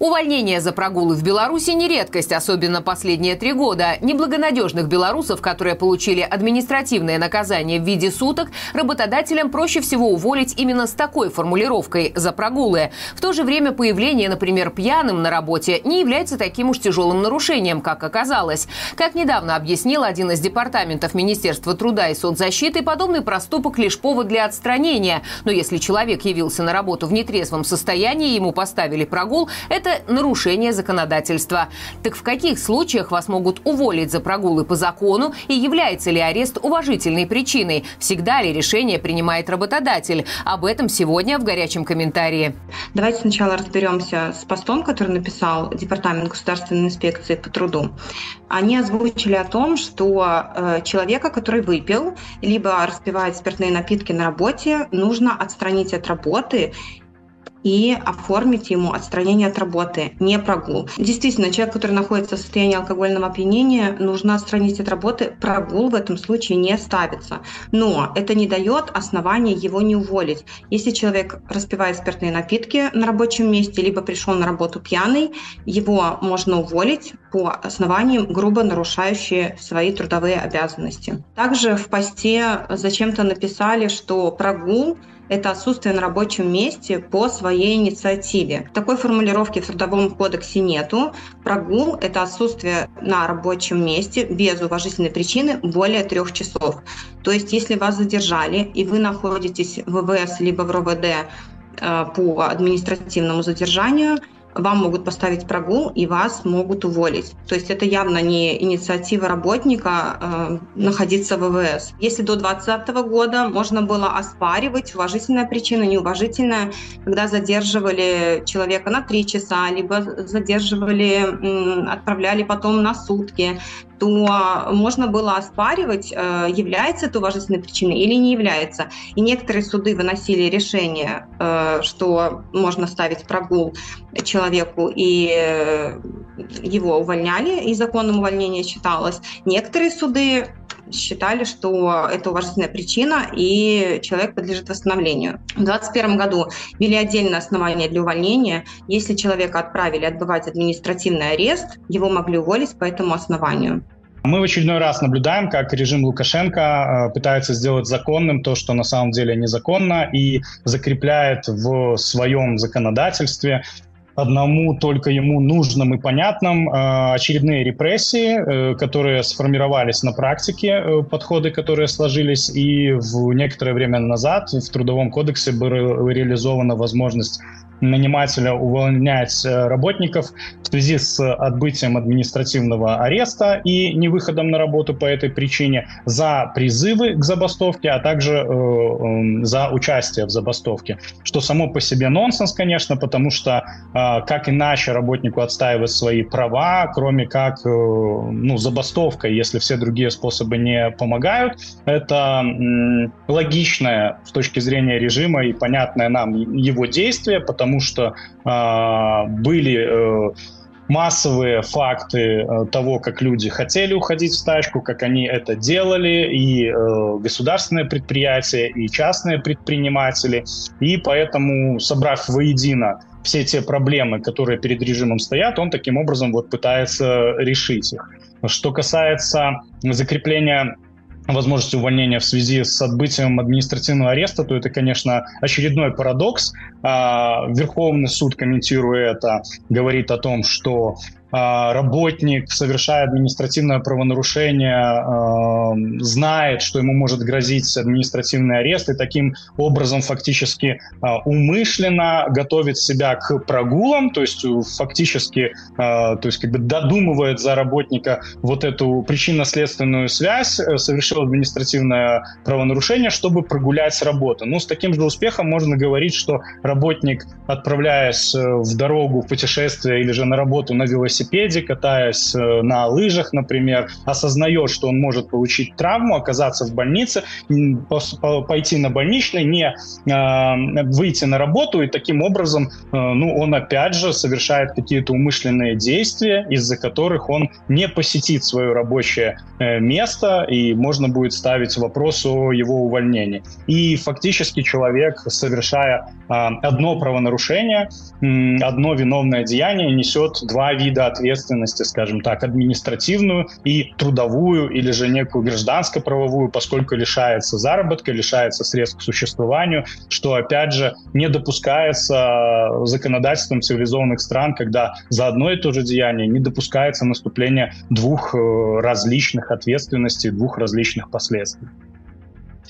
Увольнение за прогулы в Беларуси не редкость, особенно последние три года. Неблагонадежных белорусов, которые получили административное наказание в виде суток, работодателям проще всего уволить именно с такой формулировкой «за прогулы». В то же время появление, например, пьяным на работе не является таким уж тяжелым нарушением, как оказалось. Как недавно объяснил один из департаментов Министерства труда и соцзащиты, подобный проступок лишь повод для отстранения. Но если человек явился на работу в нетрезвом состоянии, ему поставили прогул, это это нарушение законодательства. Так в каких случаях вас могут уволить за прогулы по закону и является ли арест уважительной причиной? Всегда ли решение принимает работодатель? Об этом сегодня в горячем комментарии. Давайте сначала разберемся с постом, который написал Департамент государственной инспекции по труду. Они озвучили о том, что э, человека, который выпил, либо распивает спиртные напитки на работе, нужно отстранить от работы и оформить ему отстранение от работы, не прогул. Действительно, человек, который находится в состоянии алкогольного опьянения, нужно отстранить от работы, прогул в этом случае не ставится. Но это не дает основания его не уволить. Если человек распивает спиртные напитки на рабочем месте, либо пришел на работу пьяный, его можно уволить по основаниям, грубо нарушающие свои трудовые обязанности. Также в посте зачем-то написали, что прогул это отсутствие на рабочем месте по своей инициативе. Такой формулировки в Трудовом кодексе нету. Прогул – это отсутствие на рабочем месте без уважительной причины более трех часов. То есть, если вас задержали, и вы находитесь в ВВС либо в РОВД э, по административному задержанию – вам могут поставить прогул и вас могут уволить. То есть это явно не инициатива работника э, находиться в ВВС. Если до 2020 года можно было оспаривать уважительная причина, неуважительная, когда задерживали человека на 3 часа, либо задерживали, отправляли потом на сутки, то можно было оспаривать, э, является это уважительной причиной или не является. И некоторые суды выносили решение, э, что можно ставить прогул человеку, и э, его увольняли, и законом увольнения считалось. Некоторые суды считали, что это уважительная причина, и человек подлежит восстановлению. В 2021 году ввели отдельное основание для увольнения. Если человека отправили отбывать административный арест, его могли уволить по этому основанию. Мы в очередной раз наблюдаем, как режим Лукашенко э, пытается сделать законным то, что на самом деле незаконно, и закрепляет в своем законодательстве одному только ему нужным и понятным э, очередные репрессии, э, которые сформировались на практике, э, подходы, которые сложились, и в некоторое время назад в Трудовом кодексе была реализована возможность нанимателя увольнять э, работников в связи с отбытием административного ареста и невыходом на работу по этой причине за призывы к забастовке, а также э, э, за участие в забастовке. Что само по себе нонсенс, конечно, потому что э, как иначе работнику отстаивать свои права, кроме как э, ну, забастовка, если все другие способы не помогают. Это логичное с точки зрения режима и понятное нам его действие, потому потому что э, были э, массовые факты э, того, как люди хотели уходить в стачку, как они это делали, и э, государственные предприятия, и частные предприниматели. И поэтому, собрав воедино все те проблемы, которые перед режимом стоят, он таким образом вот пытается решить их. Что касается закрепления возможности увольнения в связи с отбытием административного ареста, то это, конечно, очередной парадокс. А, Верховный суд, комментируя это, говорит о том, что работник, совершая административное правонарушение, а, знает, что ему может грозить административный арест, и таким образом фактически а, умышленно готовит себя к прогулам, то есть фактически то есть как бы додумывает за работника вот эту причинно-следственную связь, э, совершил административное правонарушение, чтобы прогулять работу. Ну, с таким же успехом можно говорить, что работник, отправляясь э, в дорогу, в путешествие или же на работу на велосипеде, велосипеде, катаясь э, на лыжах, например, осознает, что он может получить травму, оказаться в больнице, пойти на больничный, не э, выйти на работу, и таким образом, э, ну, он опять же совершает какие-то умышленные действия, из-за которых он не посетит свое рабочее место, и можно будет ставить вопрос о его увольнении. И фактически человек, совершая одно правонарушение, одно виновное деяние, несет два вида ответственности, скажем так, административную и трудовую, или же некую гражданско-правовую, поскольку лишается заработка, лишается средств к существованию, что, опять же, не допускается законодательством цивилизованных стран, когда за одно и то же деяние не допускается наступление двух э, различных ответственностей, двух различных последствий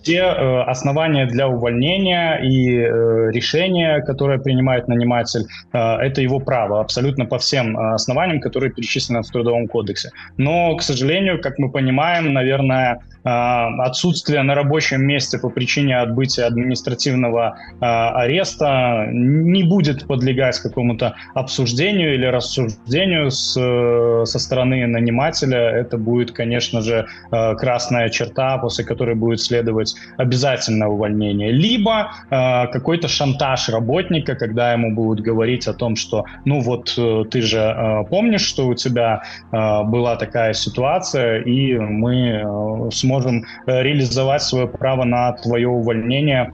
те э, основания для увольнения и э, решения, которое принимает наниматель, э, это его право абсолютно по всем основаниям, которые перечислены в Трудовом кодексе. Но, к сожалению, как мы понимаем, наверное, отсутствие на рабочем месте по причине отбытия административного а, ареста не будет подлегать какому-то обсуждению или рассуждению с, со стороны нанимателя. Это будет, конечно же, а, красная черта, после которой будет следовать обязательное увольнение. Либо какой-то шантаж работника, когда ему будут говорить о том, что, ну вот, э, ты же помнишь, что у тебя была такая ситуация, и мы сможем сможем э, реализовать свое право на твое увольнение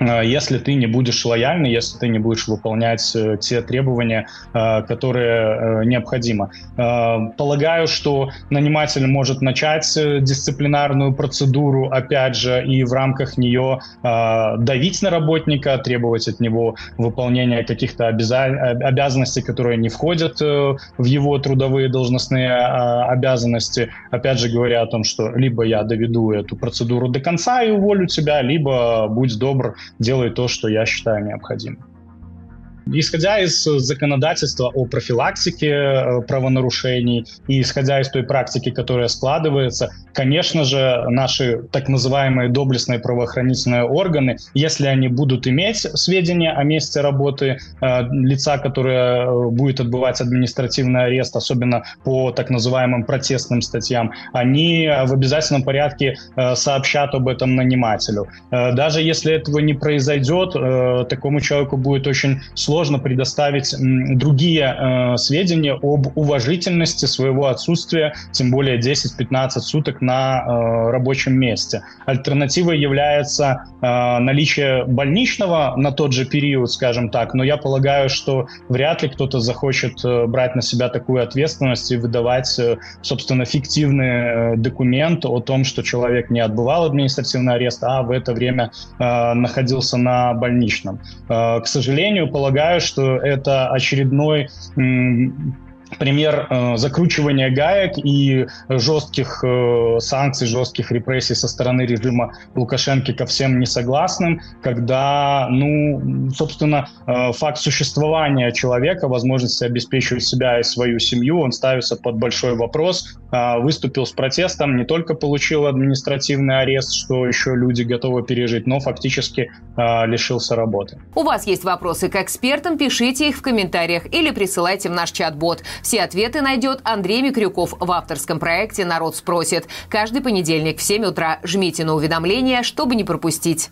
если ты не будешь лояльный, если ты не будешь выполнять э, те требования, э, которые необходимы. Полагаю, что наниматель может начать дисциплинарную процедуру, опять же, и в рамках нее давить на работника, требовать от него выполнения каких-то обязанностей, которые не входят в его трудовые должностные обязанности. Опять же, говоря о том, что либо я доведу эту процедуру до конца и уволю тебя, либо будь добр, делай то, что я считаю необходимым. Исходя из законодательства о профилактике э, правонарушений и исходя из той практики, которая складывается, конечно же, наши так называемые доблестные правоохранительные органы, если они будут иметь сведения о месте работы э, лица, которое э, будет отбывать административный арест, особенно по так называемым протестным статьям, они в обязательном порядке э, сообщат об этом нанимателю. Э, даже если этого не произойдет, э, такому человеку будет очень сложно сложно предоставить другие э, сведения об уважительности своего отсутствия, тем более 10-15 суток на э, рабочем месте. Альтернативой является э, наличие больничного на тот же период, скажем так, но я полагаю, что вряд ли кто-то захочет э, брать на себя такую ответственность и выдавать, э, собственно, фиктивный э, документ о том, что человек не отбывал административный арест, а в это время э, находился на больничном. Э, к сожалению, полагаю, считаю, что это очередной пример э, закручивания гаек и жестких э, санкций, жестких репрессий со стороны режима Лукашенко ко всем несогласным, когда, ну, собственно, э, факт существования человека, возможности обеспечивать себя и свою семью, он ставится под большой вопрос. Выступил с протестом, не только получил административный арест, что еще люди готовы пережить, но фактически лишился работы. У вас есть вопросы к экспертам, пишите их в комментариях или присылайте в наш чат-бот. Все ответы найдет Андрей Микрюков в авторском проекте «Народ спросит». Каждый понедельник в 7 утра жмите на уведомления, чтобы не пропустить.